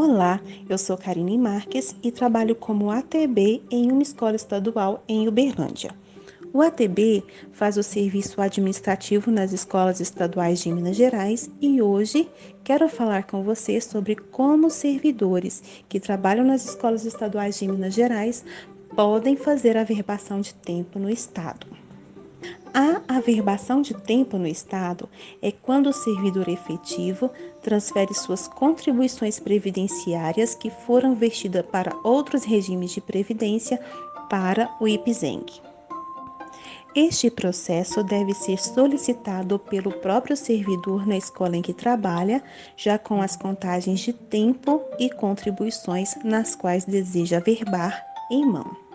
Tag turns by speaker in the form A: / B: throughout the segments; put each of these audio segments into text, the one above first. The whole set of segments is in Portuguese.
A: Olá, eu sou Karine Marques e trabalho como ATB em uma escola estadual em Uberlândia. O ATB faz o serviço administrativo nas escolas estaduais de Minas Gerais e hoje quero falar com você sobre como servidores que trabalham nas escolas estaduais de Minas Gerais podem fazer a verbação de tempo no estado. A averbação de tempo no Estado é quando o servidor efetivo transfere suas contribuições previdenciárias que foram vestidas para outros regimes de previdência para o IPZENG. Este processo deve ser solicitado pelo próprio servidor na escola em que trabalha, já com as contagens de tempo e contribuições nas quais deseja verbar em mão.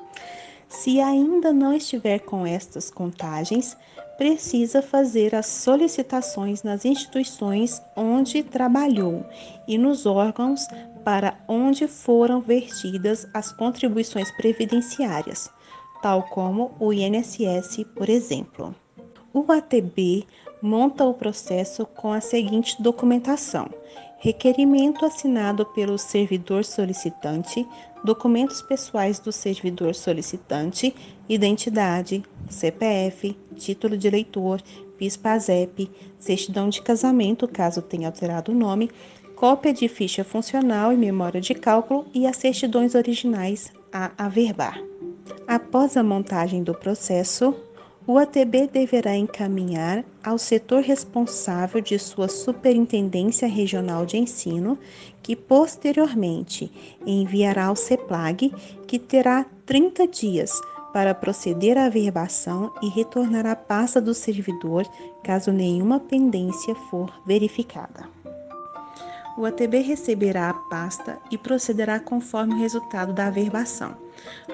A: Se ainda não estiver com estas contagens, precisa fazer as solicitações nas instituições onde trabalhou e nos órgãos para onde foram vertidas as contribuições previdenciárias, tal como o INSS, por exemplo. O ATB monta o processo com a seguinte documentação: requerimento assinado pelo servidor solicitante, documentos pessoais do servidor solicitante, identidade, CPF, título de eleitor, PIS/PASEP, certidão de casamento, caso tenha alterado o nome, cópia de ficha funcional e memória de cálculo e as certidões originais a averbar. Após a montagem do processo, o ATB deverá encaminhar ao setor responsável de sua Superintendência Regional de Ensino, que posteriormente enviará ao CEPLAG, que terá 30 dias para proceder à averbação e retornar à pasta do servidor caso nenhuma pendência for verificada. O ATB receberá a pasta e procederá conforme o resultado da averbação.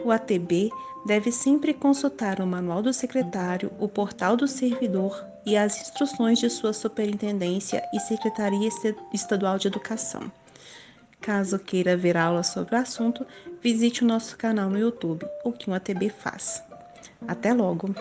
A: O ATB deve sempre consultar o manual do secretário, o portal do servidor e as instruções de sua superintendência e Secretaria Estadual de Educação. Caso queira ver aula sobre o assunto, visite o nosso canal no YouTube, o que um ATB faz. Até logo!